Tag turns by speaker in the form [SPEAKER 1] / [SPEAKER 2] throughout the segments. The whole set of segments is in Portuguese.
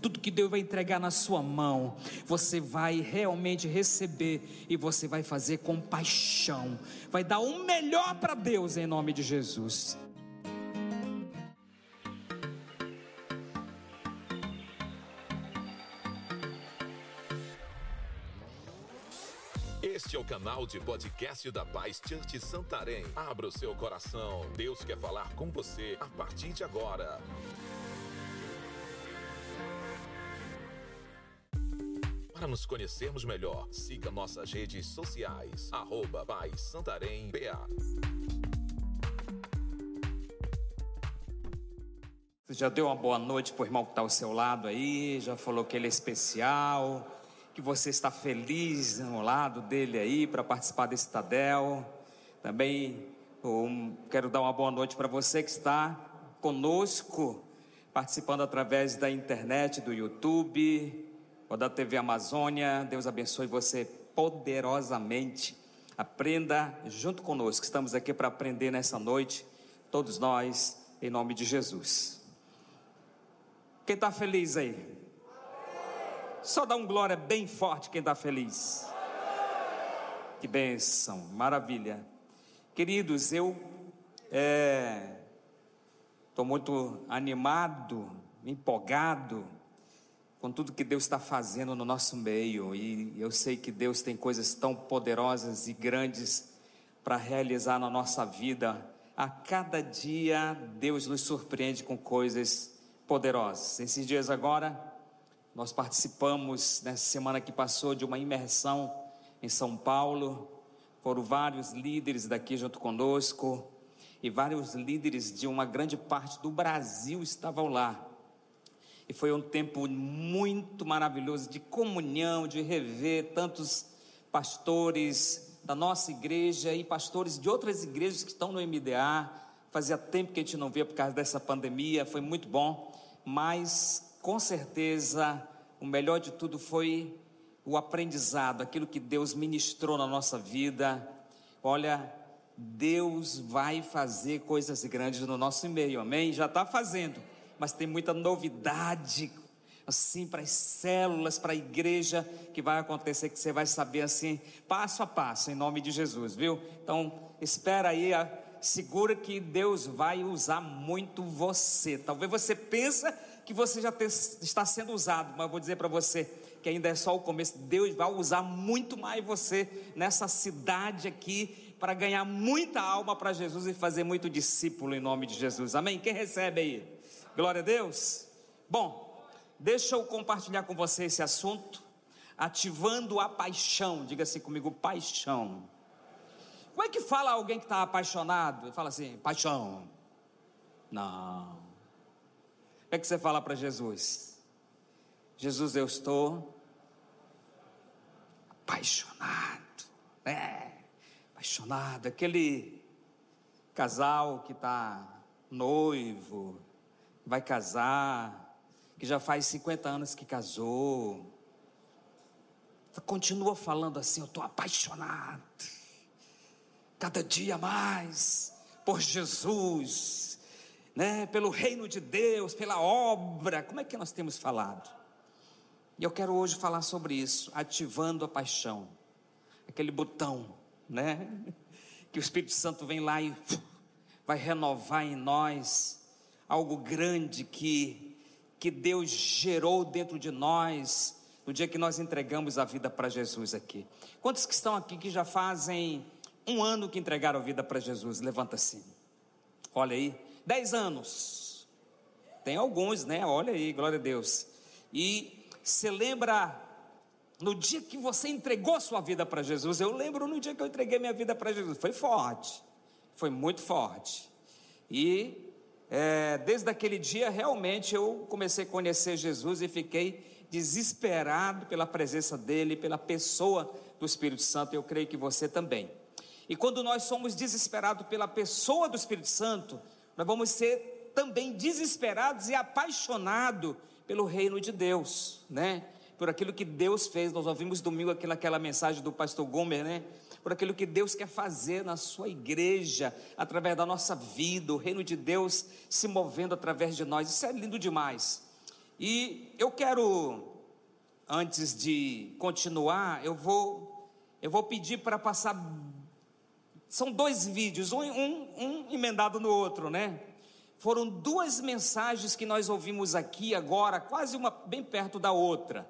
[SPEAKER 1] tudo que Deus vai entregar na sua mão, você vai realmente receber e você vai fazer com paixão, vai dar o melhor para Deus em nome de Jesus.
[SPEAKER 2] Este é o canal de podcast da Paz Church Santarém. Abra o seu coração. Deus quer falar com você a partir de agora. Para nos conhecermos melhor, siga nossas redes sociais. Arroba Paz Santarém BA.
[SPEAKER 1] Você já deu uma boa noite para o irmão que está ao seu lado aí, já falou que ele é especial que você está feliz no lado dele aí para participar desse Tadel. Também um, quero dar uma boa noite para você que está conosco, participando através da internet, do YouTube, ou da TV Amazônia. Deus abençoe você poderosamente. Aprenda junto conosco. Estamos aqui para aprender nessa noite, todos nós, em nome de Jesus. Quem está feliz aí? Só dá um glória bem forte quem está feliz. Que bênção, maravilha. Queridos, eu estou é, muito animado, empolgado com tudo que Deus está fazendo no nosso meio. E eu sei que Deus tem coisas tão poderosas e grandes para realizar na nossa vida. A cada dia, Deus nos surpreende com coisas poderosas. Esses dias agora nós participamos nessa semana que passou de uma imersão em São Paulo. Foram vários líderes daqui junto conosco e vários líderes de uma grande parte do Brasil estavam lá. E foi um tempo muito maravilhoso de comunhão, de rever tantos pastores da nossa igreja e pastores de outras igrejas que estão no MDA. Fazia tempo que a gente não via por causa dessa pandemia, foi muito bom, mas com certeza, o melhor de tudo foi o aprendizado, aquilo que Deus ministrou na nossa vida. Olha, Deus vai fazer coisas grandes no nosso meio, amém? Já está fazendo, mas tem muita novidade, assim, para as células, para a igreja, que vai acontecer, que você vai saber assim, passo a passo, em nome de Jesus, viu? Então, espera aí, segura que Deus vai usar muito você. Talvez você pensa que você já está sendo usado, mas eu vou dizer para você que ainda é só o começo. Deus vai usar muito mais você nessa cidade aqui para ganhar muita alma para Jesus e fazer muito discípulo em nome de Jesus. Amém? Quem recebe aí? Glória a Deus. Bom, deixa eu compartilhar com você esse assunto, ativando a paixão. Diga assim comigo, paixão. Como é que fala alguém que está apaixonado? Ele fala assim, paixão. Não é que você fala para Jesus? Jesus, eu estou apaixonado, é, apaixonado. Aquele casal que está noivo, vai casar, que já faz 50 anos que casou, continua falando assim: eu estou apaixonado, cada dia mais por Jesus né, pelo reino de Deus, pela obra. Como é que nós temos falado? E eu quero hoje falar sobre isso, ativando a paixão. Aquele botão, né? Que o Espírito Santo vem lá e vai renovar em nós algo grande que que Deus gerou dentro de nós no dia que nós entregamos a vida para Jesus aqui. Quantos que estão aqui que já fazem um ano que entregaram a vida para Jesus? Levanta assim. Olha aí, Dez anos. Tem alguns, né? Olha aí, glória a Deus. E você lembra no dia que você entregou sua vida para Jesus? Eu lembro no dia que eu entreguei minha vida para Jesus. Foi forte. Foi muito forte. E é, desde aquele dia, realmente, eu comecei a conhecer Jesus e fiquei desesperado pela presença dEle, pela pessoa do Espírito Santo. Eu creio que você também. E quando nós somos desesperados pela pessoa do Espírito Santo, nós vamos ser também desesperados e apaixonados pelo reino de Deus, né? Por aquilo que Deus fez. Nós ouvimos domingo aqui naquela mensagem do pastor Gomer, né? Por aquilo que Deus quer fazer na sua igreja, através da nossa vida, o reino de Deus se movendo através de nós. Isso é lindo demais. E eu quero, antes de continuar, eu vou, eu vou pedir para passar. São dois vídeos, um, um, um emendado no outro, né? Foram duas mensagens que nós ouvimos aqui agora, quase uma bem perto da outra.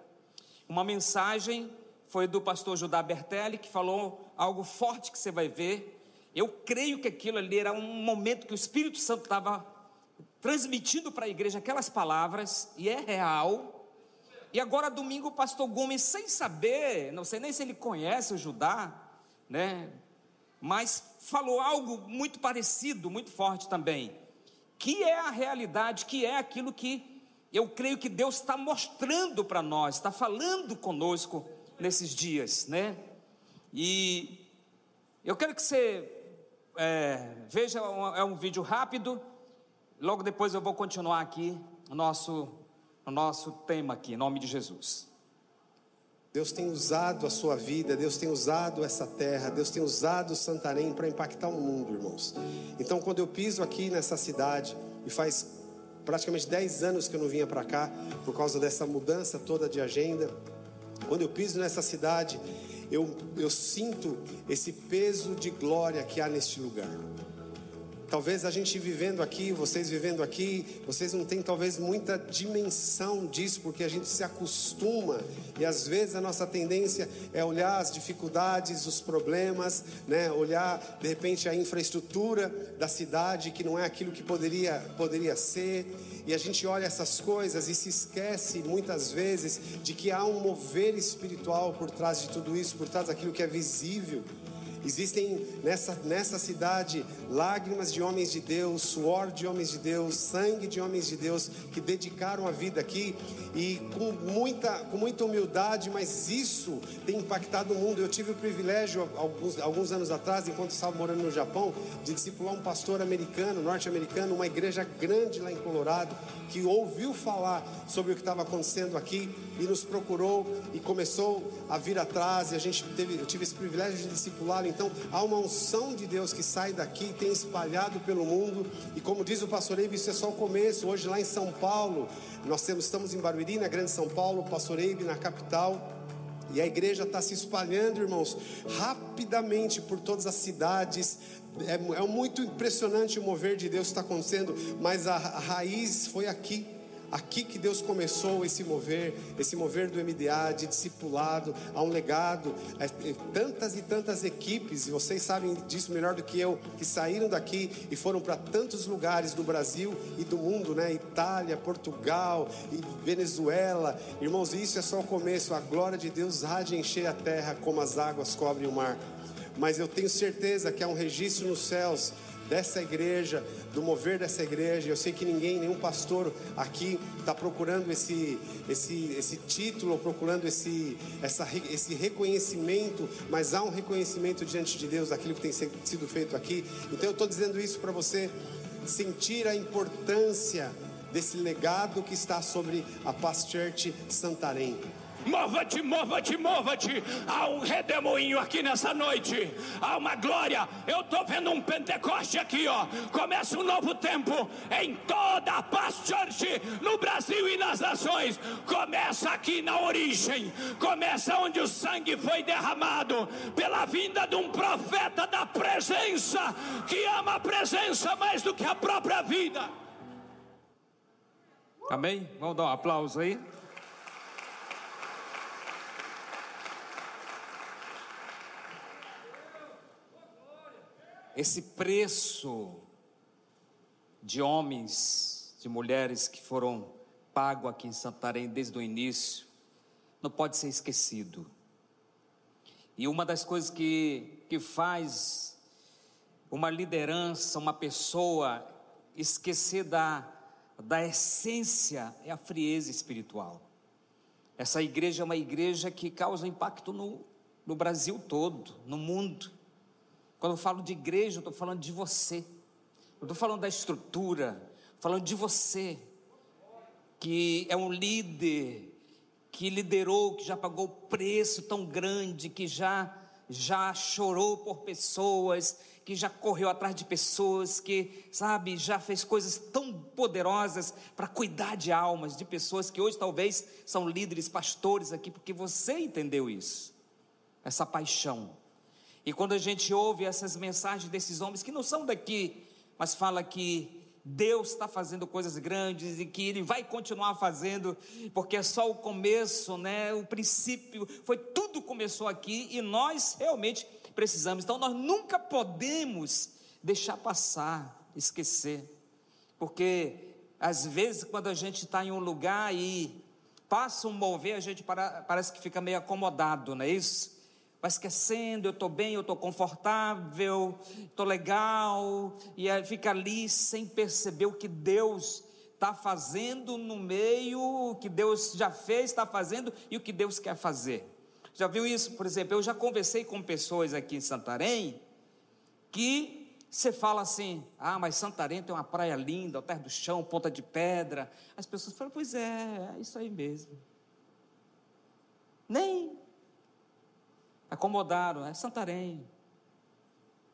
[SPEAKER 1] Uma mensagem foi do pastor Judá Bertelli, que falou algo forte que você vai ver. Eu creio que aquilo ali era um momento que o Espírito Santo estava transmitindo para a igreja aquelas palavras, e é real. E agora, domingo, o pastor Gomes, sem saber, não sei nem se ele conhece o Judá, né? Mas falou algo muito parecido, muito forte também, que é a realidade, que é aquilo que eu creio que Deus está mostrando para nós, está falando conosco nesses dias, né? E eu quero que você é, veja, é um vídeo rápido, Logo depois eu vou continuar aqui o nosso, o nosso tema aqui, em nome de Jesus.
[SPEAKER 3] Deus tem usado a sua vida, Deus tem usado essa terra, Deus tem usado Santarém para impactar o mundo, irmãos. Então, quando eu piso aqui nessa cidade, e faz praticamente 10 anos que eu não vinha para cá, por causa dessa mudança toda de agenda, quando eu piso nessa cidade, eu, eu sinto esse peso de glória que há neste lugar. Talvez a gente vivendo aqui, vocês vivendo aqui, vocês não têm talvez muita dimensão disso, porque a gente se acostuma e às vezes a nossa tendência é olhar as dificuldades, os problemas, né? olhar de repente a infraestrutura da cidade que não é aquilo que poderia, poderia ser, e a gente olha essas coisas e se esquece muitas vezes de que há um mover espiritual por trás de tudo isso, por trás daquilo que é visível. Existem nessa, nessa cidade lágrimas de homens de Deus, suor de homens de Deus, sangue de homens de Deus que dedicaram a vida aqui e com muita, com muita humildade, mas isso tem impactado o mundo. Eu tive o privilégio, alguns, alguns anos atrás, enquanto estava morando no Japão, de discipular um pastor americano, norte-americano, uma igreja grande lá em Colorado, que ouviu falar sobre o que estava acontecendo aqui e nos procurou e começou a vir atrás. E a gente teve, eu tive esse privilégio de discipulá-lo então há uma unção de Deus que sai daqui e tem espalhado pelo mundo. E como diz o pastor Eibe, isso é só o começo. Hoje lá em São Paulo, nós temos, estamos em Barueri, na Grande São Paulo, pastor Eibe na capital. E a igreja está se espalhando, irmãos, rapidamente por todas as cidades. É, é muito impressionante o mover de Deus que está acontecendo, mas a, a raiz foi aqui aqui que Deus começou esse mover, esse mover do MDA, de discipulado, a um legado, é, é, tantas e tantas equipes, e vocês sabem disso melhor do que eu, que saíram daqui e foram para tantos lugares do Brasil e do mundo, né? Itália, Portugal e Venezuela. Irmãos, isso é só o começo, a glória de Deus há de encher a terra como as águas cobrem o mar. Mas eu tenho certeza que há um registro nos céus dessa igreja, do mover dessa igreja. Eu sei que ninguém, nenhum pastor aqui está procurando esse, esse, esse título, procurando esse, essa, esse reconhecimento, mas há um reconhecimento diante de Deus daquilo que tem sido feito aqui. Então eu estou dizendo isso para você sentir a importância desse legado que está sobre a Paz Church Santarém.
[SPEAKER 4] Mova-te, mova-te, mova-te. Há um redemoinho aqui nessa noite. Há uma glória. Eu estou vendo um Pentecoste aqui, ó. Começa um novo tempo em toda a Paz Church, no Brasil e nas nações. Começa aqui na origem. Começa onde o sangue foi derramado pela vinda de um profeta da presença que ama a presença mais do que a própria vida.
[SPEAKER 1] Amém? Vamos dar um aplauso aí. Esse preço de homens, de mulheres que foram pago aqui em Santarém desde o início, não pode ser esquecido. E uma das coisas que, que faz uma liderança, uma pessoa esquecer da, da essência é a frieza espiritual. Essa igreja é uma igreja que causa impacto no, no Brasil todo, no mundo. Quando eu falo de igreja, eu estou falando de você. Eu estou falando da estrutura, falando de você, que é um líder, que liderou, que já pagou preço tão grande, que já já chorou por pessoas, que já correu atrás de pessoas, que, sabe, já fez coisas tão poderosas para cuidar de almas, de pessoas que hoje talvez são líderes, pastores aqui, porque você entendeu isso, essa paixão. E quando a gente ouve essas mensagens desses homens que não são daqui, mas fala que Deus está fazendo coisas grandes e que Ele vai continuar fazendo, porque é só o começo, né? O princípio, foi tudo começou aqui e nós realmente precisamos. Então nós nunca podemos deixar passar, esquecer, porque às vezes quando a gente está em um lugar e passa um mover, a gente para, parece que fica meio acomodado, não é isso? Vai esquecendo, eu estou bem, eu estou confortável, estou legal, e fica ali sem perceber o que Deus está fazendo no meio, o que Deus já fez, está fazendo e o que Deus quer fazer. Já viu isso? Por exemplo, eu já conversei com pessoas aqui em Santarém que você fala assim: ah, mas Santarém tem uma praia linda, terra do chão, ponta de pedra. As pessoas falam: pois é, é isso aí mesmo. Nem acomodaram, é Santarém.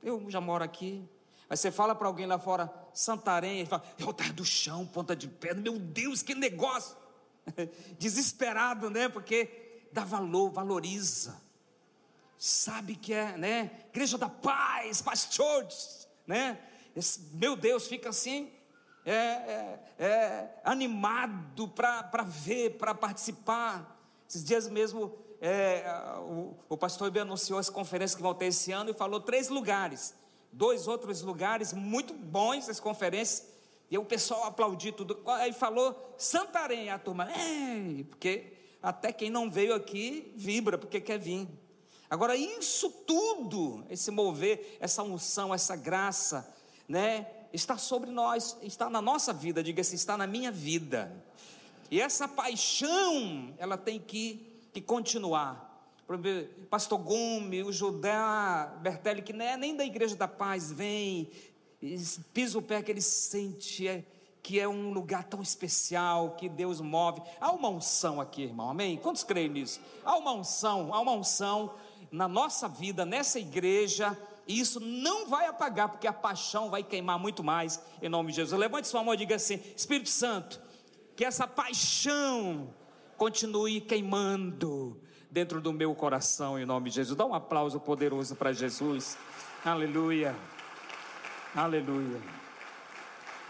[SPEAKER 1] Eu já moro aqui. Mas você fala para alguém lá fora, Santarém, ele fala, é o terra do chão, ponta de pedra, meu Deus, que negócio. Desesperado, né? Porque dá valor, valoriza. Sabe que é, né? Igreja da Paz, pastores, né? Esse, meu Deus, fica assim, é, é, é animado para ver, para participar. Esses dias mesmo é, o, o pastor Ibe anunciou as conferências que vão ter esse ano e falou três lugares, dois outros lugares muito bons as conferências, e o pessoal aplaudiu tudo. Aí falou Santarém, a turma, porque até quem não veio aqui vibra porque quer vir. Agora, isso tudo, esse mover, essa unção, essa graça, né, está sobre nós, está na nossa vida, diga-se, está na minha vida. E essa paixão, ela tem que que continuar. Pastor Gume, o Judé Bertelli, que não é nem da Igreja da Paz, vem, pisa o pé que ele sente é, que é um lugar tão especial, que Deus move. Há uma unção aqui, irmão, amém? Quantos creem nisso? Há uma unção, há uma unção na nossa vida, nessa igreja, e isso não vai apagar, porque a paixão vai queimar muito mais, em nome de Jesus. Levante sua mão e diga assim: Espírito Santo, que essa paixão continue queimando dentro do meu coração, em nome de Jesus. Dá um aplauso poderoso para Jesus. Aleluia. Aleluia.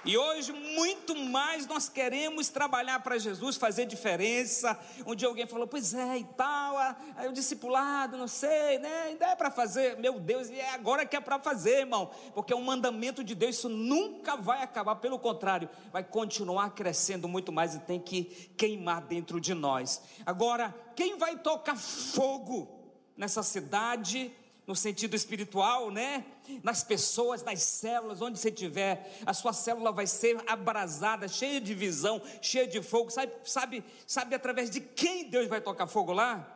[SPEAKER 1] E hoje, muito mais, nós queremos trabalhar para Jesus, fazer diferença. Um dia alguém falou, pois é, e tal, aí o discipulado, não sei, né? Ainda é para fazer. Meu Deus, e é agora que é para fazer, irmão. Porque é um mandamento de Deus, isso nunca vai acabar. Pelo contrário, vai continuar crescendo muito mais e tem que queimar dentro de nós. Agora, quem vai tocar fogo nessa cidade? No sentido espiritual, né? Nas pessoas, nas células, onde você estiver, a sua célula vai ser abrasada, cheia de visão, cheia de fogo. Sabe, sabe, sabe através de quem Deus vai tocar fogo lá?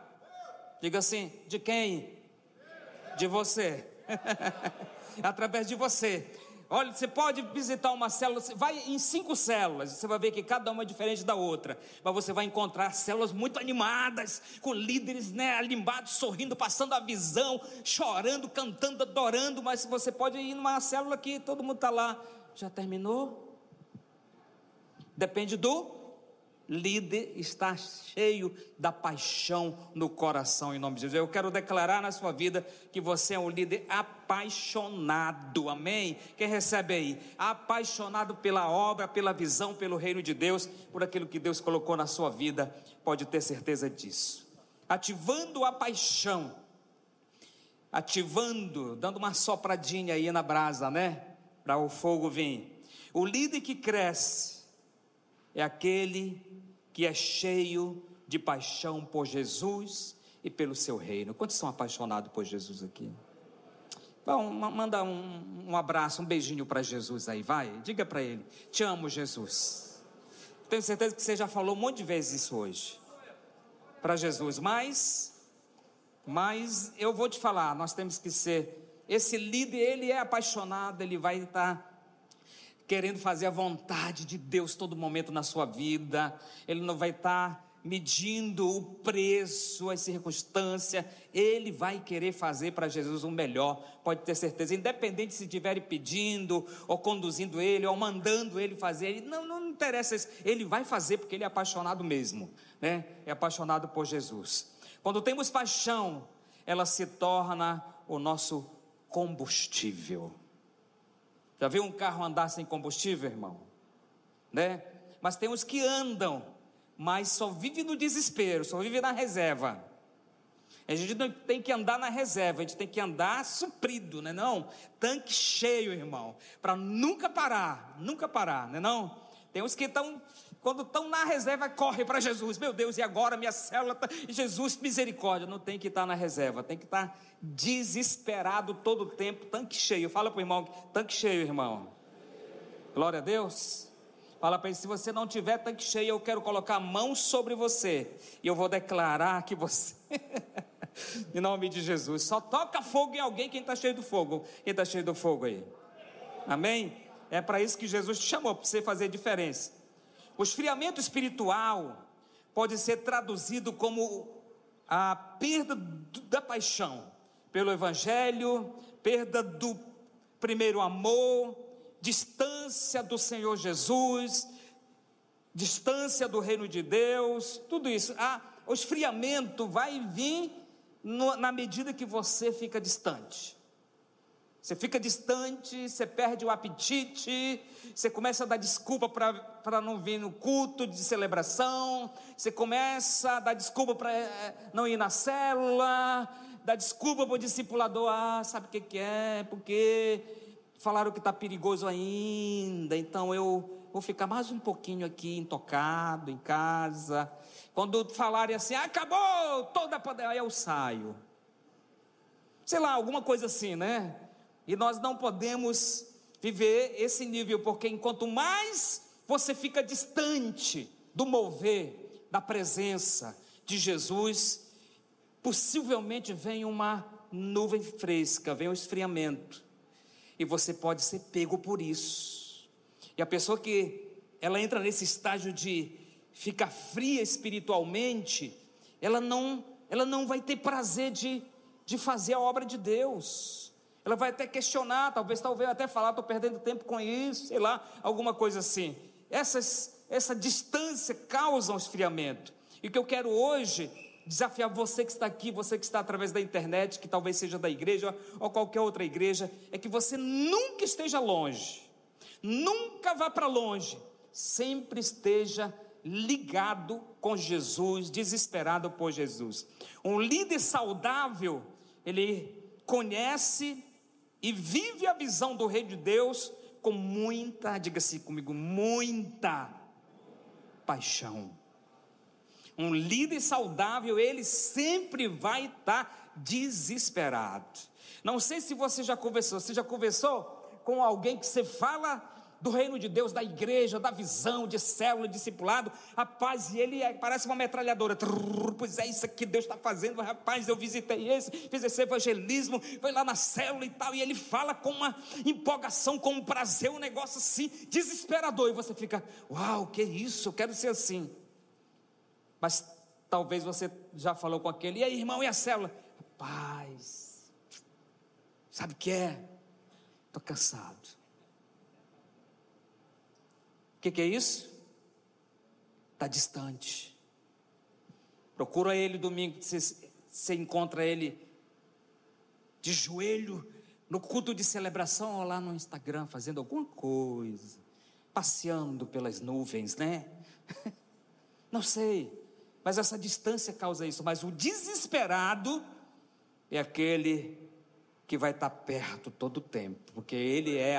[SPEAKER 1] Diga assim: de quem? De você. através de você. Olha, você pode visitar uma célula, vai em cinco células, você vai ver que cada uma é diferente da outra, mas você vai encontrar células muito animadas, com líderes né, animados, sorrindo, passando a visão, chorando, cantando, adorando, mas você pode ir numa célula que todo mundo está lá, já terminou? Depende do líder está cheio da paixão no coração, em nome de Jesus. Eu quero declarar na sua vida que você é um líder apaixonado, amém? Quem recebe aí? Apaixonado pela obra, pela visão, pelo reino de Deus, por aquilo que Deus colocou na sua vida, pode ter certeza disso. Ativando a paixão, ativando, dando uma sopradinha aí na brasa, né? Para o fogo vir. O líder que cresce é aquele que é cheio de paixão por Jesus e pelo seu reino. Quantos são apaixonados por Jesus aqui? Vamos manda um, um abraço, um beijinho para Jesus aí, vai. Diga para ele: Te amo, Jesus. Tenho certeza que você já falou um monte de vezes isso hoje. Para Jesus, mas, mas eu vou te falar, nós temos que ser. Esse líder, ele é apaixonado, ele vai estar querendo fazer a vontade de Deus todo momento na sua vida, ele não vai estar medindo o preço, a circunstância, ele vai querer fazer para Jesus o melhor, pode ter certeza, independente se estiverem pedindo, ou conduzindo ele, ou mandando ele fazer, ele, não, não interessa isso, ele vai fazer porque ele é apaixonado mesmo, né? É apaixonado por Jesus. Quando temos paixão, ela se torna o nosso combustível. Já viu um carro andar sem combustível, irmão? Né? Mas tem os que andam mas só vive no desespero, só vive na reserva. A gente não tem que andar na reserva, a gente tem que andar suprido, né não? Tanque cheio, irmão, para nunca parar, nunca parar, né não? Tem uns que estão, quando estão na reserva, corre para Jesus, meu Deus, e agora minha célula, tá... Jesus, misericórdia, não tem que estar na reserva, tem que estar desesperado todo o tempo, tanque cheio, fala para o irmão, tanque cheio, irmão, glória a Deus, Fala para ele: se você não tiver tanque cheio, eu quero colocar a mão sobre você. E eu vou declarar que você. em nome de Jesus. Só toca fogo em alguém quem está cheio do fogo. Quem está cheio do fogo aí. Amém? É para isso que Jesus te chamou, para você fazer diferença. O esfriamento espiritual pode ser traduzido como a perda da paixão pelo Evangelho, perda do primeiro amor, distância do Senhor Jesus, distância do reino de Deus, tudo isso. Ah, o esfriamento vai vir no, na medida que você fica distante. Você fica distante, você perde o apetite, você começa a dar desculpa para não vir no culto de celebração, você começa a dar desculpa para eh, não ir na célula, dá desculpa para o discipulador, ah, sabe o que, que é, porque falaram que está perigoso ainda, então eu vou ficar mais um pouquinho aqui intocado em casa. Quando falarem assim, acabou toda a pandemia, aí eu saio. Sei lá, alguma coisa assim, né? E nós não podemos viver esse nível, porque enquanto mais você fica distante do mover, da presença de Jesus, possivelmente vem uma nuvem fresca, vem um esfriamento e você pode ser pego por isso. E a pessoa que ela entra nesse estágio de ficar fria espiritualmente, ela não, ela não vai ter prazer de, de fazer a obra de Deus. Ela vai até questionar, talvez, talvez até falar, estou perdendo tempo com isso, sei lá, alguma coisa assim. Essas, essa distância causa um esfriamento. E o que eu quero hoje desafiar você que está aqui, você que está através da internet, que talvez seja da igreja ou qualquer outra igreja, é que você nunca esteja longe, nunca vá para longe, sempre esteja ligado com Jesus, desesperado por Jesus. Um líder saudável, ele conhece e vive a visão do Rei de Deus com muita, diga assim comigo, muita paixão. Um líder saudável, ele sempre vai estar desesperado. Não sei se você já conversou, você já conversou com alguém que você fala do reino de Deus, da igreja, da visão, de célula, discipulado, rapaz, e ele é, parece uma metralhadora, Trrr, pois é isso que Deus está fazendo, rapaz, eu visitei esse, fiz esse evangelismo, foi lá na célula e tal, e ele fala com uma empolgação, com um prazer, um negócio assim, desesperador, e você fica, uau, que isso, eu quero ser assim, mas talvez você já falou com aquele, e aí, irmão, e a célula? Rapaz, sabe o que é? Estou cansado. O que, que é isso? Está distante. Procura ele domingo, você, você encontra ele de joelho no culto de celebração ou lá no Instagram fazendo alguma coisa, passeando pelas nuvens, né? Não sei. Mas essa distância causa isso. Mas o desesperado é aquele que vai estar perto todo o tempo, porque ele é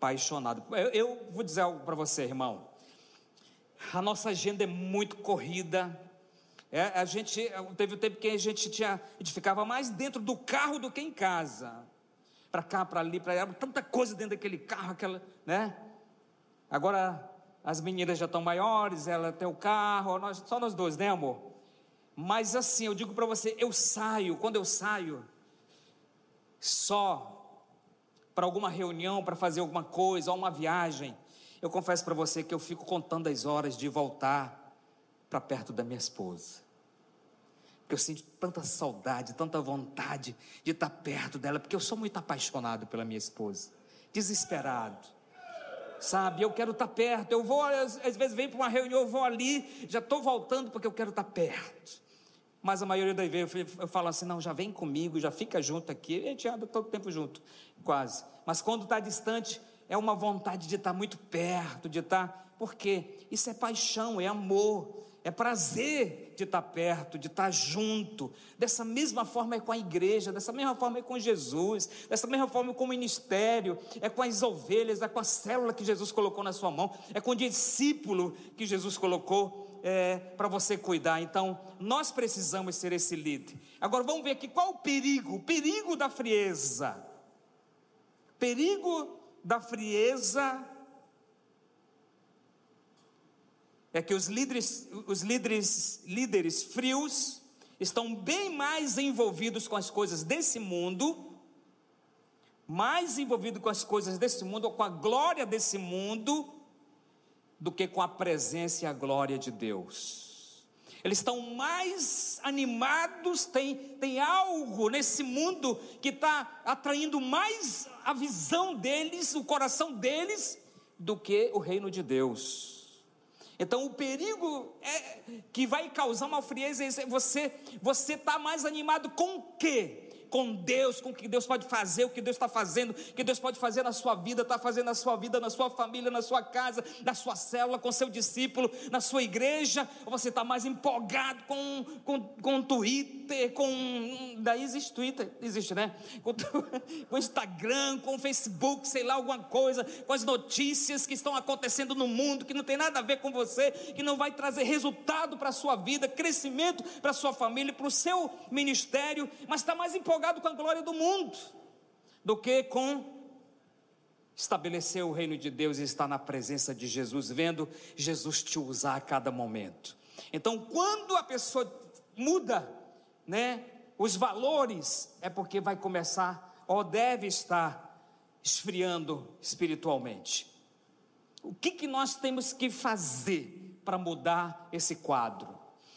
[SPEAKER 1] apaixonado. Eu, eu vou dizer algo para você, irmão. A nossa agenda é muito corrida. É, a gente teve um tempo que a gente tinha, ficava mais dentro do carro do que em casa. Para cá, para ali, para lá, tanta coisa dentro daquele carro, aquela, né? Agora as meninas já estão maiores, ela tem o carro, nós, só nós dois, né, amor? Mas assim, eu digo para você, eu saio, quando eu saio, só para alguma reunião, para fazer alguma coisa, ou uma viagem, eu confesso para você que eu fico contando as horas de voltar para perto da minha esposa. Porque eu sinto tanta saudade, tanta vontade de estar perto dela, porque eu sou muito apaixonado pela minha esposa, desesperado. Sabe, eu quero estar perto. Eu vou, às, vezes, venho para uma reunião, eu vou ali, já estou voltando porque eu quero estar perto. Mas a maioria das vezes eu falo assim: não, já vem comigo, já fica junto aqui. A gente anda todo tempo junto, quase. Mas quando está distante, é uma vontade de estar muito perto, de estar. Por quê? Isso é paixão, é amor, é prazer de estar perto, de estar junto. Dessa mesma forma é com a igreja, dessa mesma forma é com Jesus, dessa mesma forma é com o ministério, é com as ovelhas, é com a célula que Jesus colocou na sua mão, é com o discípulo que Jesus colocou é, para você cuidar. Então, nós precisamos ser esse líder. Agora vamos ver aqui qual o perigo, o perigo da frieza. Perigo da frieza é que os líderes, os líderes, líderes frios estão bem mais envolvidos com as coisas desse mundo, mais envolvidos com as coisas desse mundo, ou com a glória desse mundo, do que com a presença e a glória de Deus. Eles estão mais animados, tem, tem algo nesse mundo que está atraindo mais a visão deles, o coração deles, do que o reino de Deus. Então o perigo é, que vai causar uma frieza é você você está mais animado com o quê? Com Deus, com o que Deus pode fazer, o que Deus está fazendo, o que Deus pode fazer na sua vida, está fazendo na sua vida, na sua família, na sua casa, na sua célula, com seu discípulo, na sua igreja, ou você está mais empolgado com, com, com Twitter, com. Daí existe Twitter, existe, né? Com, com Instagram, com Facebook, sei lá, alguma coisa, com as notícias que estão acontecendo no mundo, que não tem nada a ver com você, que não vai trazer resultado para a sua vida, crescimento para a sua família, para o seu ministério, mas está mais empolgado empolgado com a glória do mundo do que com estabelecer o reino de Deus e estar na presença de Jesus, vendo Jesus te usar a cada momento. Então, quando a pessoa muda, né, os valores, é porque vai começar ou deve estar esfriando espiritualmente. O que, que nós temos que fazer para mudar esse quadro?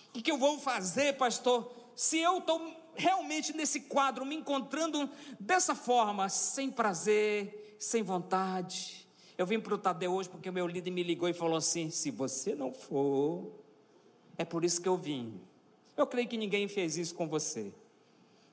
[SPEAKER 1] O que, que eu vou fazer, pastor, se eu estou realmente nesse quadro, me encontrando dessa forma, sem prazer, sem vontade. Eu vim para o Tadeu hoje porque o meu líder me ligou e falou assim: se você não for, é por isso que eu vim. Eu creio que ninguém fez isso com você,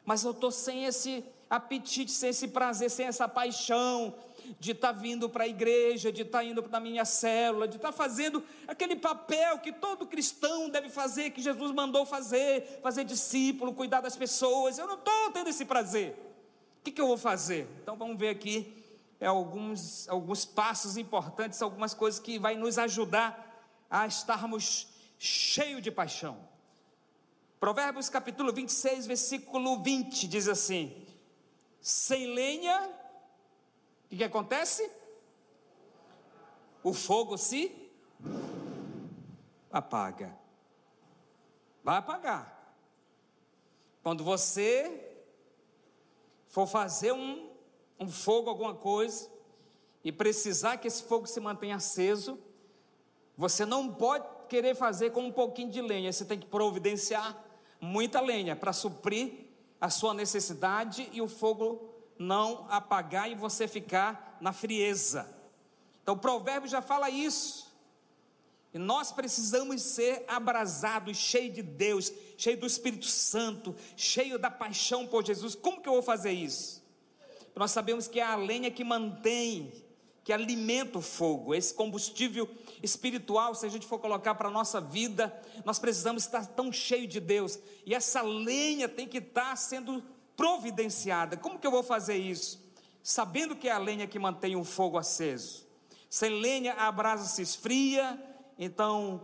[SPEAKER 1] mas eu estou sem esse apetite, sem esse prazer, sem essa paixão de estar tá vindo para a igreja, de estar tá indo para a minha célula, de estar tá fazendo aquele papel que todo cristão deve fazer, que Jesus mandou fazer, fazer discípulo, cuidar das pessoas. Eu não estou tendo esse prazer. O que, que eu vou fazer? Então vamos ver aqui é, alguns, alguns passos importantes, algumas coisas que vai nos ajudar a estarmos cheios de paixão. Provérbios capítulo 26, versículo 20 diz assim: Sem lenha o que acontece? O fogo se apaga. Vai apagar. Quando você for fazer um, um fogo, alguma coisa, e precisar que esse fogo se mantenha aceso, você não pode querer fazer com um pouquinho de lenha, você tem que providenciar muita lenha para suprir a sua necessidade e o fogo não apagar e você ficar na frieza. Então o provérbio já fala isso. E nós precisamos ser abrasados, cheios de Deus, cheios do Espírito Santo, cheio da paixão por Jesus. Como que eu vou fazer isso? Nós sabemos que é a lenha que mantém, que alimenta o fogo, esse combustível espiritual, se a gente for colocar para a nossa vida, nós precisamos estar tão cheio de Deus, e essa lenha tem que estar sendo providenciada. Como que eu vou fazer isso? Sabendo que é a lenha que mantém o fogo aceso. Sem lenha a brasa se esfria, então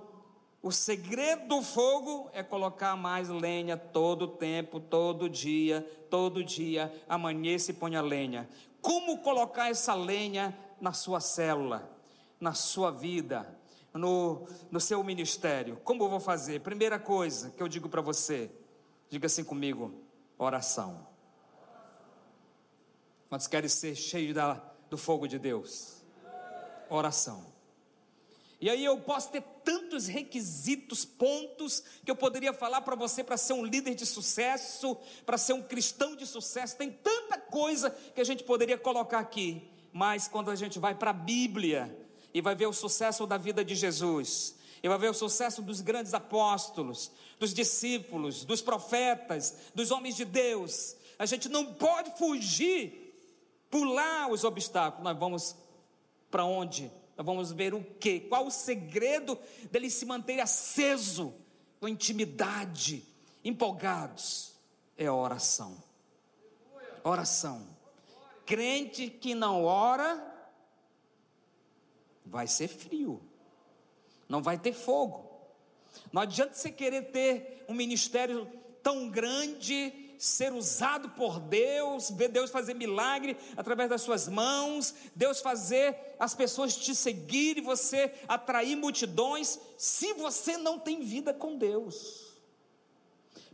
[SPEAKER 1] o segredo do fogo é colocar mais lenha todo tempo, todo dia, todo dia, amanhece e põe a lenha. Como colocar essa lenha na sua célula, na sua vida, no, no seu ministério? Como eu vou fazer? Primeira coisa que eu digo para você, diga assim comigo: oração. Quantos querem ser cheios da, do fogo de Deus? Oração. E aí eu posso ter tantos requisitos, pontos que eu poderia falar para você para ser um líder de sucesso, para ser um cristão de sucesso. Tem tanta coisa que a gente poderia colocar aqui. Mas quando a gente vai para a Bíblia e vai ver o sucesso da vida de Jesus, e vai ver o sucesso dos grandes apóstolos, dos discípulos, dos profetas, dos homens de Deus, a gente não pode fugir, pular os obstáculos. Nós vamos para onde? Nós vamos ver o que? Qual o segredo dele se manter aceso, com intimidade, empolgados? É a oração. Oração. Crente que não ora, vai ser frio, não vai ter fogo. Não adianta você querer ter um ministério tão grande ser usado por Deus, ver Deus fazer milagre através das suas mãos, Deus fazer as pessoas te seguirem, você atrair multidões, se você não tem vida com Deus.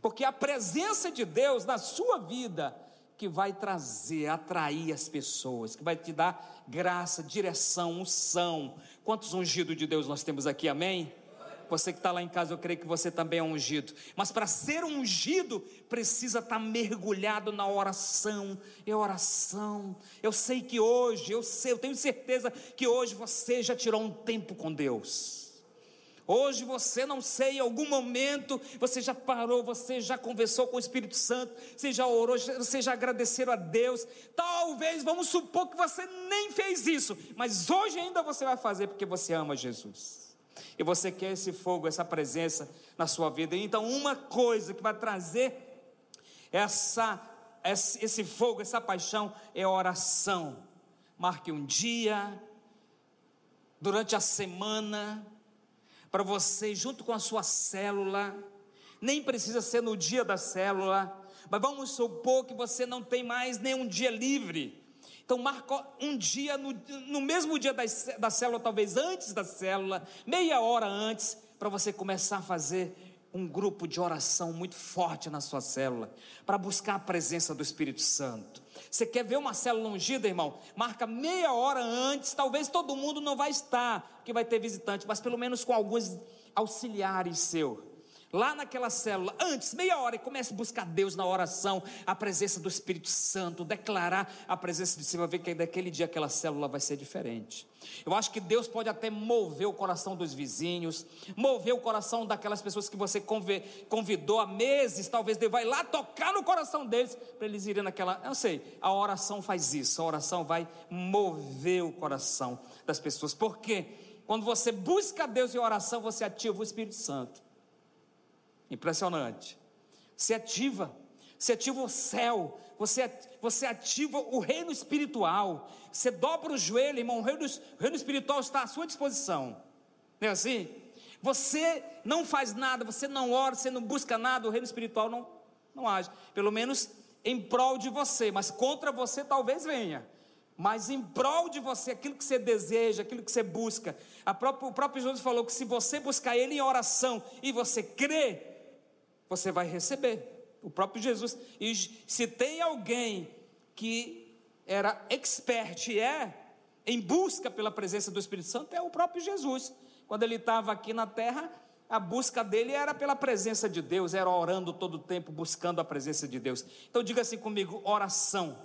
[SPEAKER 1] Porque a presença de Deus na sua vida que vai trazer, atrair as pessoas, que vai te dar graça, direção, unção. Quantos ungidos de Deus nós temos aqui, amém? Você que está lá em casa, eu creio que você também é ungido. Mas para ser ungido, precisa estar tá mergulhado na oração. É oração. Eu sei que hoje, eu sei, eu tenho certeza que hoje você já tirou um tempo com Deus. Hoje você não sei, em algum momento você já parou, você já conversou com o Espírito Santo, você já orou, você já agradeceu a Deus. Talvez, vamos supor que você nem fez isso, mas hoje ainda você vai fazer porque você ama Jesus. E você quer esse fogo, essa presença na sua vida. Então, uma coisa que vai trazer essa, esse fogo, essa paixão, é oração. Marque um dia, durante a semana, para você, junto com a sua célula, nem precisa ser no dia da célula, mas vamos supor que você não tem mais nenhum dia livre. Então, marca um dia, no, no mesmo dia da, da célula, talvez antes da célula, meia hora antes, para você começar a fazer um grupo de oração muito forte na sua célula, para buscar a presença do Espírito Santo. Você quer ver uma célula ungida, irmão? Marca meia hora antes, talvez todo mundo não vai estar, que vai ter visitante, mas pelo menos com alguns auxiliares seus lá naquela célula, antes, meia hora, e comece a buscar Deus na oração, a presença do Espírito Santo, declarar a presença de si, vai ver que daquele dia aquela célula vai ser diferente. Eu acho que Deus pode até mover o coração dos vizinhos, mover o coração daquelas pessoas que você convidou há meses, talvez Deus vai lá tocar no coração deles, para eles irem naquela. Eu não sei, a oração faz isso, a oração vai mover o coração das pessoas, porque quando você busca Deus em oração, você ativa o Espírito Santo. Impressionante. Você ativa, você ativa o céu, você, você ativa o reino espiritual. Você dobra o joelho, irmão, o reino, o reino espiritual está à sua disposição. Não é assim? Você não faz nada, você não ora, você não busca nada, o reino espiritual não, não age. Pelo menos em prol de você, mas contra você talvez venha. Mas em prol de você, aquilo que você deseja, aquilo que você busca. Própria, o próprio Jesus falou que se você buscar Ele em oração e você crê, você vai receber. O próprio Jesus. E se tem alguém que era expert e é em busca pela presença do Espírito Santo, é o próprio Jesus. Quando ele estava aqui na terra, a busca dele era pela presença de Deus, era orando todo o tempo, buscando a presença de Deus. Então diga assim comigo: oração.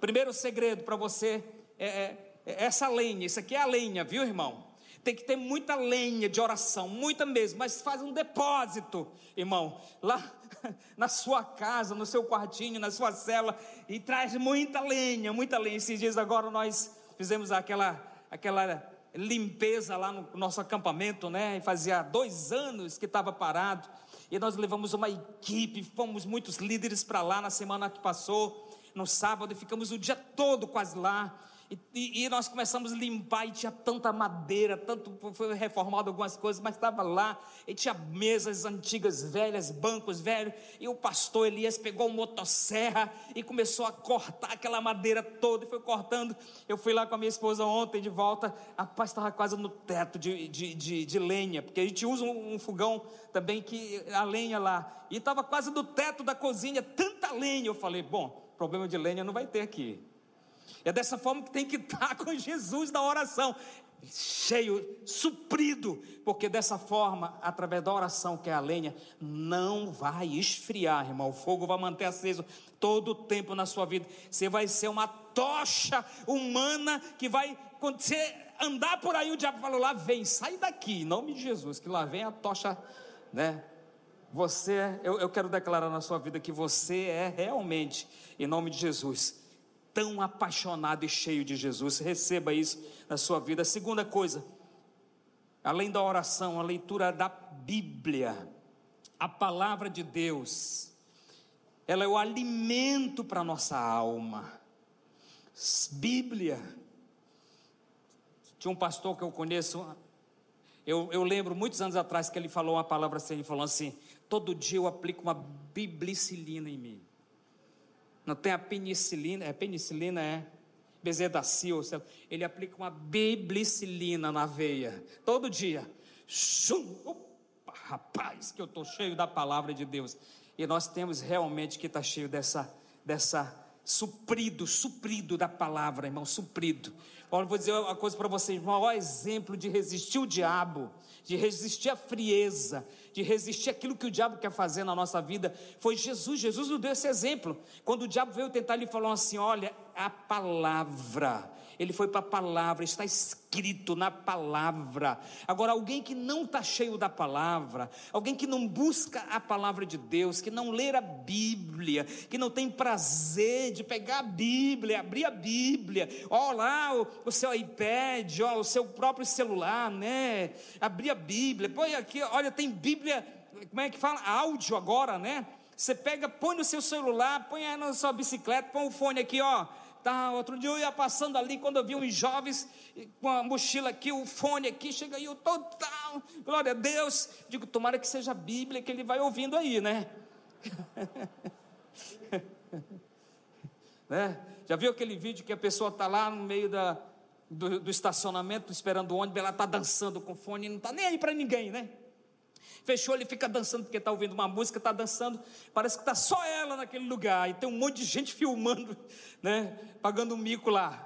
[SPEAKER 1] Primeiro segredo para você é, é, é essa lenha, isso aqui é a lenha, viu irmão? Tem que ter muita lenha de oração, muita mesmo, mas faz um depósito, irmão, lá na sua casa, no seu quartinho, na sua cela, e traz muita lenha, muita lenha. Esses dias agora nós fizemos aquela, aquela limpeza lá no nosso acampamento, né? E fazia dois anos que estava parado, e nós levamos uma equipe, fomos muitos líderes para lá na semana que passou, no sábado, e ficamos o dia todo quase lá. E, e, e, nós começamos a limpar e tinha tanta madeira, tanto foi reformado algumas coisas, mas estava lá, e tinha mesas antigas, velhas, bancos velhos, e o pastor Elias pegou uma motosserra e começou a cortar aquela madeira toda, e foi cortando. Eu fui lá com a minha esposa ontem de volta, a paz estava quase no teto de, de, de, de, lenha, porque a gente usa um, um fogão também que a lenha lá, e estava quase no teto da cozinha, tanta lenha. Eu falei, bom, problema de lenha não vai ter aqui. É dessa forma que tem que estar com Jesus na oração. cheio, suprido, porque dessa forma, através da oração, que é a lenha, não vai esfriar, irmão. O fogo vai manter aceso todo o tempo na sua vida. Você vai ser uma tocha humana que vai, quando você andar por aí, o diabo falou: lá vem, sai daqui, em nome de Jesus, que lá vem a tocha, né? Você, eu, eu quero declarar na sua vida que você é realmente, em nome de Jesus, tão apaixonado e cheio de Jesus. Receba isso na sua vida. Segunda coisa, além da oração, a leitura da Bíblia, a palavra de Deus, ela é o alimento para a nossa alma. Bíblia. Tinha um pastor que eu conheço, eu, eu lembro muitos anos atrás que ele falou uma palavra assim, ele falou assim, todo dia eu aplico uma biblicilina em mim. Não tem a penicilina, é penicilina, é bezedacil, ele aplica uma biblicilina na veia, todo dia. Shum, opa, rapaz, que eu estou cheio da palavra de Deus. E nós temos realmente que estar tá cheio dessa, dessa suprido, suprido da palavra, irmão, suprido. Olha, vou dizer uma coisa para vocês: o maior exemplo de resistir o diabo, de resistir a frieza, de resistir aquilo que o diabo quer fazer na nossa vida, foi Jesus. Jesus nos deu esse exemplo. Quando o diabo veio tentar, ele falou assim: Olha, a palavra. Ele foi para a palavra, está escrito na palavra. Agora, alguém que não está cheio da palavra, alguém que não busca a palavra de Deus, que não lê a Bíblia, que não tem prazer de pegar a Bíblia, abrir a Bíblia, ó lá o, o seu iPad, ó, o seu próprio celular, né? Abrir a Bíblia, põe aqui, olha, tem Bíblia, como é que fala? Áudio agora, né? Você pega, põe no seu celular, põe na sua bicicleta, põe o fone aqui, ó Outro dia eu ia passando ali, quando eu vi uns jovens com a mochila aqui, o fone aqui, chega aí, eu total, glória a Deus. Digo, tomara que seja a Bíblia que ele vai ouvindo aí, né? né? Já viu aquele vídeo que a pessoa está lá no meio da, do, do estacionamento, esperando o ônibus, ela está dançando com fone, não está nem aí para ninguém, né? Fechou, ele fica dançando porque está ouvindo uma música, está dançando. Parece que está só ela naquele lugar. E tem um monte de gente filmando, né? Pagando um mico lá.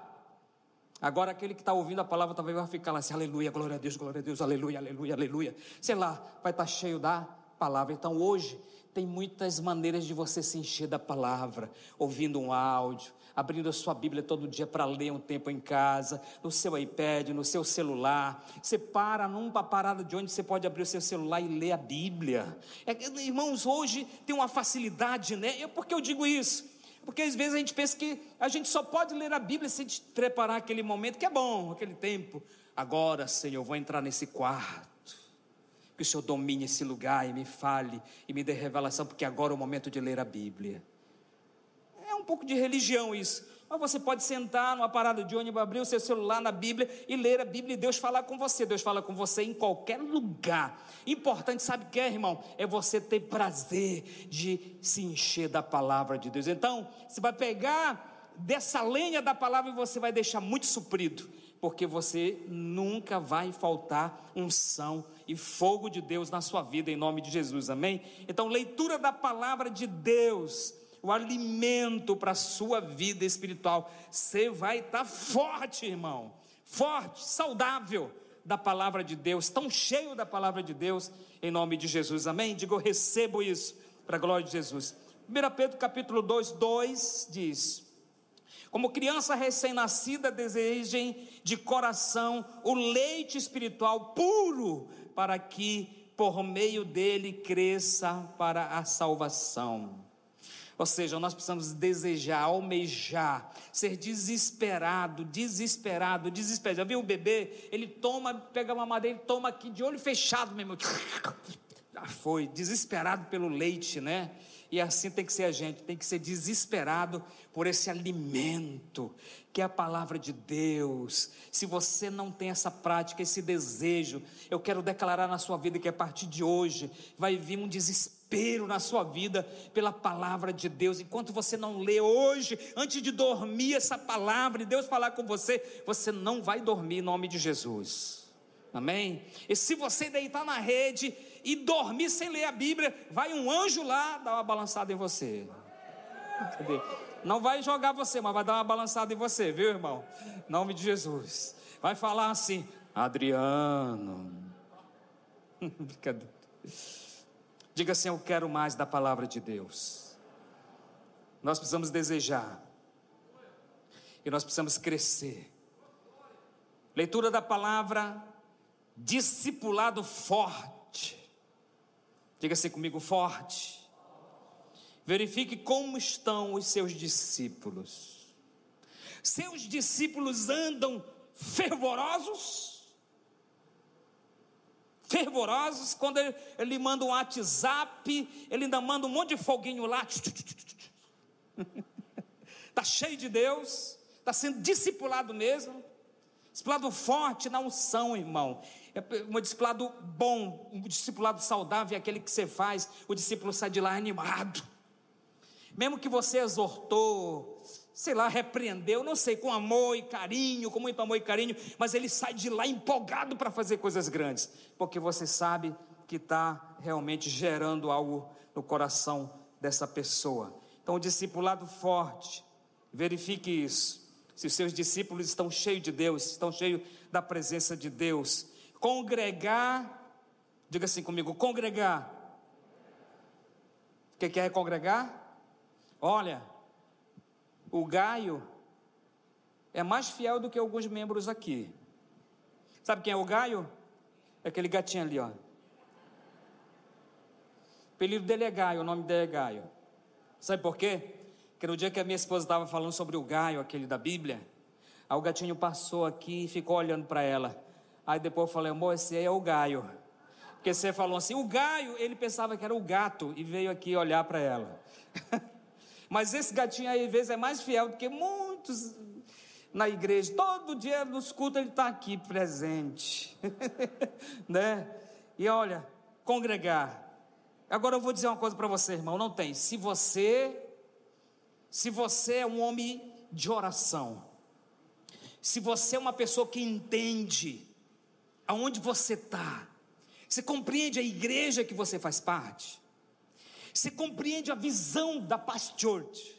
[SPEAKER 1] Agora aquele que está ouvindo a palavra talvez vai ficar lá assim, aleluia, glória a Deus, glória a Deus, aleluia, aleluia, aleluia. Sei lá, vai estar tá cheio da palavra. Então hoje tem muitas maneiras de você se encher da palavra, ouvindo um áudio, abrindo a sua Bíblia todo dia para ler um tempo em casa, no seu iPad, no seu celular. Você para numa parada de onde você pode abrir o seu celular e ler a Bíblia. É, irmãos, hoje tem uma facilidade, né? Por que eu digo isso? Porque às vezes a gente pensa que a gente só pode ler a Bíblia se a gente preparar aquele momento, que é bom, aquele tempo. Agora, Senhor, eu vou entrar nesse quarto. Que o Senhor domine esse lugar e me fale e me dê revelação, porque agora é o momento de ler a Bíblia pouco de religião isso. Mas você pode sentar numa parada de ônibus, abrir o seu celular na Bíblia e ler a Bíblia e Deus falar com você. Deus fala com você em qualquer lugar. Importante, sabe o que é, irmão? É você ter prazer de se encher da palavra de Deus. Então, você vai pegar dessa lenha da palavra e você vai deixar muito suprido, porque você nunca vai faltar unção e fogo de Deus na sua vida, em nome de Jesus, amém? Então, leitura da palavra de Deus o alimento para a sua vida espiritual. Você vai estar tá forte, irmão, forte, saudável da palavra de Deus, tão cheio da palavra de Deus, em nome de Jesus, amém? Digo, eu recebo isso, para a glória de Jesus. 1 Pedro capítulo 2, 2 diz: Como criança recém-nascida, desejem de coração o leite espiritual puro, para que por meio dele cresça para a salvação. Ou seja, nós precisamos desejar, almejar, ser desesperado, desesperado, desesperado. Já viu o bebê? Ele toma, pega uma madeira, ele toma aqui de olho fechado mesmo. Já foi, desesperado pelo leite, né? E assim tem que ser a gente, tem que ser desesperado por esse alimento, que é a palavra de Deus. Se você não tem essa prática, esse desejo, eu quero declarar na sua vida que a partir de hoje vai vir um desespero desespero na sua vida pela palavra de Deus. Enquanto você não lê hoje, antes de dormir essa palavra e Deus falar com você, você não vai dormir em nome de Jesus. Amém? E se você deitar na rede e dormir sem ler a Bíblia, vai um anjo lá dar uma balançada em você. Não vai jogar você, mas vai dar uma balançada em você, viu, irmão? Em nome de Jesus. Vai falar assim: Adriano. Brincadeira. Diga assim: Eu quero mais da palavra de Deus. Nós precisamos desejar. E nós precisamos crescer. Leitura da palavra, discipulado forte. Diga assim comigo: forte. Verifique como estão os seus discípulos. Seus discípulos andam fervorosos? Fervorosos, quando ele, ele manda um WhatsApp, ele ainda manda um monte de foguinho lá. Está cheio de Deus, está sendo discipulado mesmo. Discipulado forte na unção, irmão. É um discipulado bom, um discipulado saudável é aquele que você faz, o discípulo sai de lá animado. Mesmo que você exortou, sei lá, repreendeu, não sei, com amor e carinho, com muito amor e carinho, mas ele sai de lá empolgado para fazer coisas grandes, porque você sabe que está realmente gerando algo no coração dessa pessoa. Então, o discipulado forte, verifique isso. Se os seus discípulos estão cheios de Deus, estão cheios da presença de Deus, congregar, diga assim comigo, congregar. O que é congregar? Olha, o Gaio é mais fiel do que alguns membros aqui. Sabe quem é o Gaio? É aquele gatinho ali, ó. O apelido dele é Gaio, o nome dele é Gaio. Sabe por quê? Porque no dia que a minha esposa estava falando sobre o Gaio, aquele da Bíblia, aí o gatinho passou aqui e ficou olhando para ela. Aí depois eu falei, amor, esse aí é o Gaio. Porque você falou assim, o Gaio, ele pensava que era o gato e veio aqui olhar para ela. Mas esse gatinho aí, às vezes, é mais fiel do que muitos na igreja. Todo dia nos cultos ele está aqui presente. né? E olha, congregar. Agora eu vou dizer uma coisa para você, irmão. Não tem. Se você, se você é um homem de oração, se você é uma pessoa que entende aonde você está, você compreende a igreja que você faz parte, você compreende a visão da Church,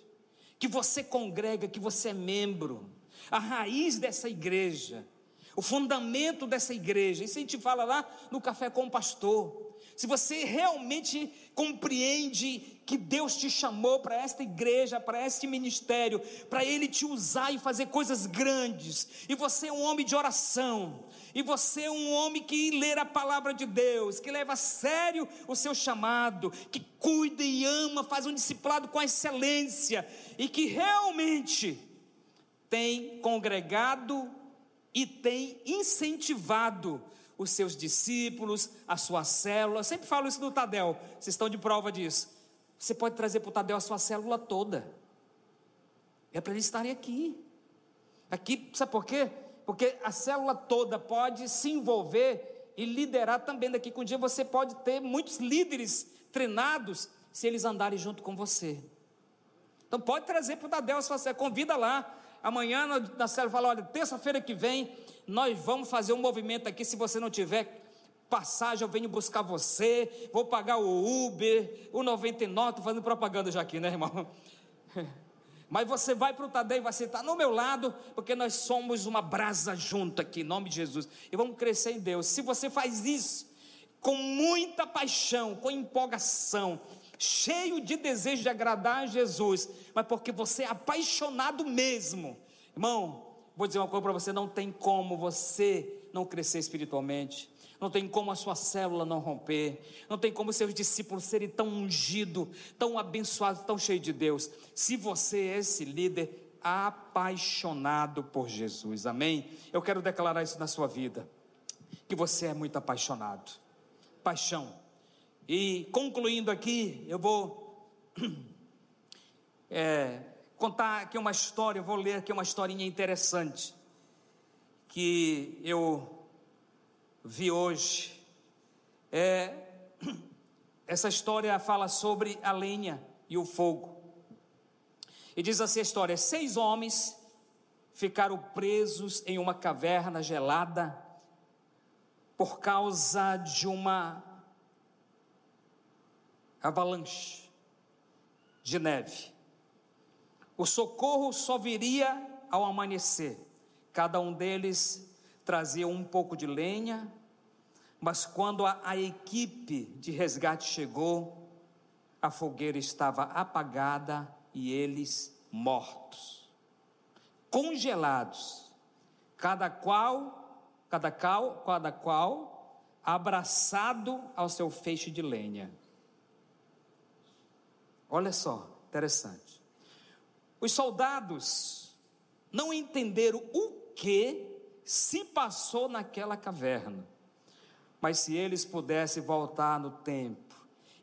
[SPEAKER 1] que você congrega, que você é membro, a raiz dessa igreja, o fundamento dessa igreja. Isso a gente fala lá no Café com o Pastor. Se você realmente compreende que Deus te chamou para esta igreja, para este ministério, para Ele te usar e fazer coisas grandes, e você é um homem de oração, e você é um homem que lê a palavra de Deus, que leva a sério o seu chamado, que cuida e ama, faz um discipulado com excelência, e que realmente tem congregado e tem incentivado os seus discípulos, a sua célula. Eu sempre falo isso do Tadel, vocês estão de prova disso. Você pode trazer para o Tadel a sua célula toda. É para eles estarem aqui. Aqui, sabe por quê? Porque a célula toda pode se envolver e liderar também. Daqui com um dia você pode ter muitos líderes treinados se eles andarem junto com você. Então pode trazer para o a sua célula, convida lá. Amanhã na célula fala: olha, terça-feira que vem nós vamos fazer um movimento aqui. Se você não tiver passagem, eu venho buscar você, vou pagar o Uber, o 99, estou fazendo propaganda já aqui, né, irmão? Mas você vai para o Tadeu e vai sentar no meu lado, porque nós somos uma brasa junto aqui, em nome de Jesus. E vamos crescer em Deus. Se você faz isso com muita paixão, com empolgação, cheio de desejo de agradar a Jesus, mas porque você é apaixonado mesmo, irmão, Vou dizer uma coisa para você: não tem como você não crescer espiritualmente, não tem como a sua célula não romper, não tem como seus discípulos serem tão ungidos, tão abençoados, tão cheios de Deus, se você é esse líder apaixonado por Jesus, amém? Eu quero declarar isso na sua vida, que você é muito apaixonado, paixão. E concluindo aqui, eu vou é, contar aqui uma história, eu vou ler aqui uma historinha interessante que eu vi hoje. É, essa história fala sobre a lenha e o fogo. E diz assim a história: seis homens ficaram presos em uma caverna gelada por causa de uma avalanche de neve. O socorro só viria ao amanhecer. Cada um deles trazia um pouco de lenha, mas quando a, a equipe de resgate chegou, a fogueira estava apagada e eles mortos, congelados, cada qual, cada qual, cada qual abraçado ao seu feixe de lenha. Olha só, interessante. Os soldados não entenderam o que se passou naquela caverna. Mas se eles pudessem voltar no tempo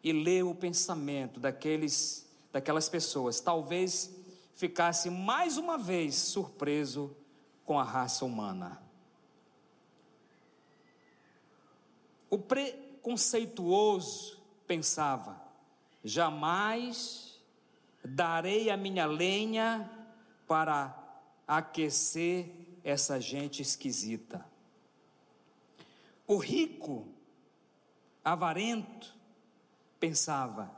[SPEAKER 1] e ler o pensamento daqueles, daquelas pessoas, talvez ficasse mais uma vez surpreso com a raça humana. O preconceituoso pensava: jamais darei a minha lenha para aquecer essa gente esquisita. O rico, avarento, pensava: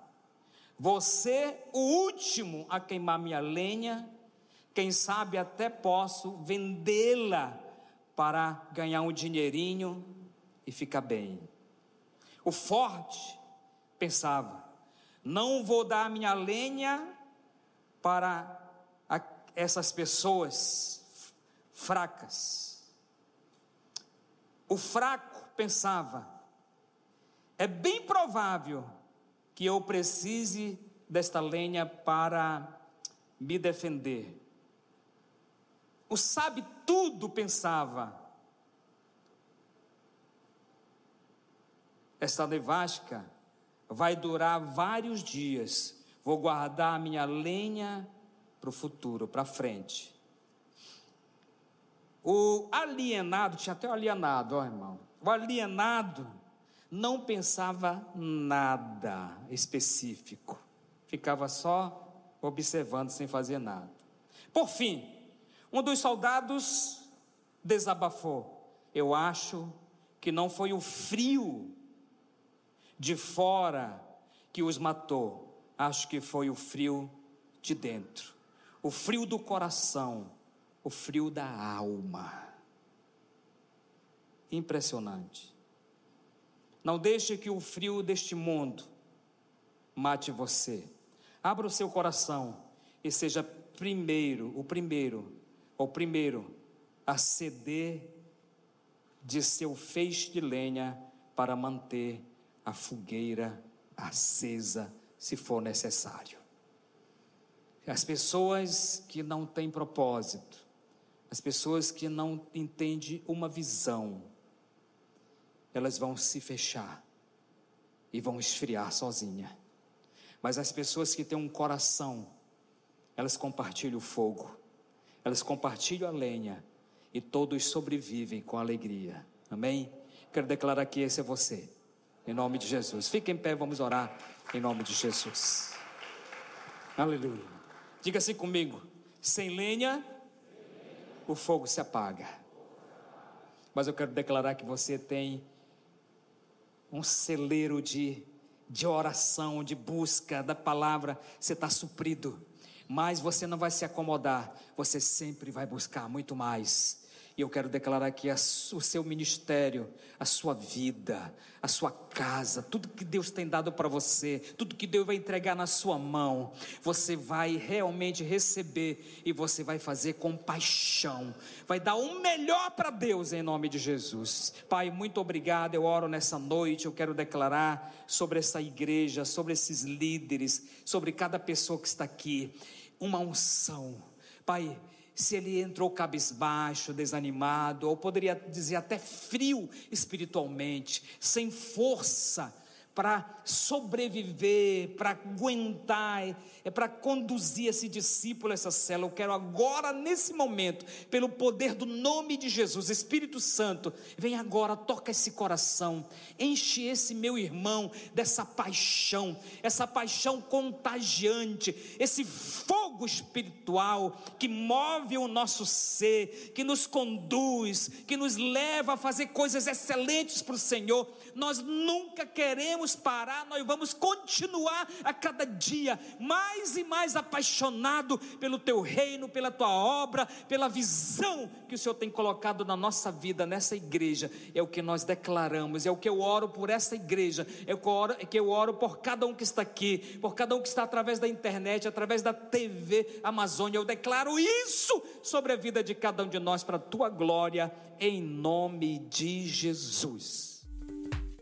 [SPEAKER 1] você, o último a queimar minha lenha, quem sabe até posso vendê-la para ganhar um dinheirinho e ficar bem. O forte pensava: não vou dar minha lenha para essas pessoas fracas. O fraco pensava: é bem provável que eu precise desta lenha para me defender. O sabe tudo pensava: esta nevasca vai durar vários dias. Vou guardar a minha lenha para o futuro, para frente. O alienado, tinha até o alienado, ó irmão. O alienado não pensava nada específico, ficava só observando sem fazer nada. Por fim, um dos soldados desabafou: Eu acho que não foi o frio de fora que os matou, acho que foi o frio de dentro, o frio do coração o frio da alma. Impressionante. Não deixe que o frio deste mundo mate você. Abra o seu coração e seja primeiro, o primeiro, o primeiro a ceder de seu feixe de lenha para manter a fogueira acesa, se for necessário. As pessoas que não têm propósito, as pessoas que não entendem uma visão, elas vão se fechar e vão esfriar sozinha. Mas as pessoas que têm um coração, elas compartilham o fogo, elas compartilham a lenha e todos sobrevivem com alegria. Amém? Quero declarar que esse é você. Em nome de Jesus. Fique em pé, vamos orar em nome de Jesus. Aleluia. Diga assim comigo: sem lenha o fogo se apaga. Mas eu quero declarar que você tem um celeiro de, de oração, de busca da palavra, você está suprido. Mas você não vai se acomodar, você sempre vai buscar muito mais. E eu quero declarar que o seu ministério, a sua vida, a sua casa, tudo que Deus tem dado para você, tudo que Deus vai entregar na sua mão, você vai realmente receber e você vai fazer com paixão, vai dar o melhor para Deus em nome de Jesus. Pai, muito obrigado. Eu oro nessa noite, eu quero declarar sobre essa igreja, sobre esses líderes, sobre cada pessoa que está aqui, uma unção. Pai, se ele entrou cabisbaixo, desanimado, ou poderia dizer até frio espiritualmente, sem força, para sobreviver, para aguentar, é para conduzir esse discípulo, essa célula. Eu quero agora, nesse momento, pelo poder do nome de Jesus, Espírito Santo, vem agora, toca esse coração, enche esse meu irmão dessa paixão, essa paixão contagiante, esse fogo espiritual que move o nosso ser, que nos conduz, que nos leva a fazer coisas excelentes para o Senhor. Nós nunca queremos vamos parar, nós vamos continuar a cada dia mais e mais apaixonado pelo teu reino, pela tua obra, pela visão que o Senhor tem colocado na nossa vida, nessa igreja. É o que nós declaramos, é o que eu oro por essa igreja, é o que eu oro, é que eu oro por cada um que está aqui, por cada um que está através da internet, através da TV Amazônia. Eu declaro isso sobre a vida de cada um de nós para a tua glória, em nome de Jesus.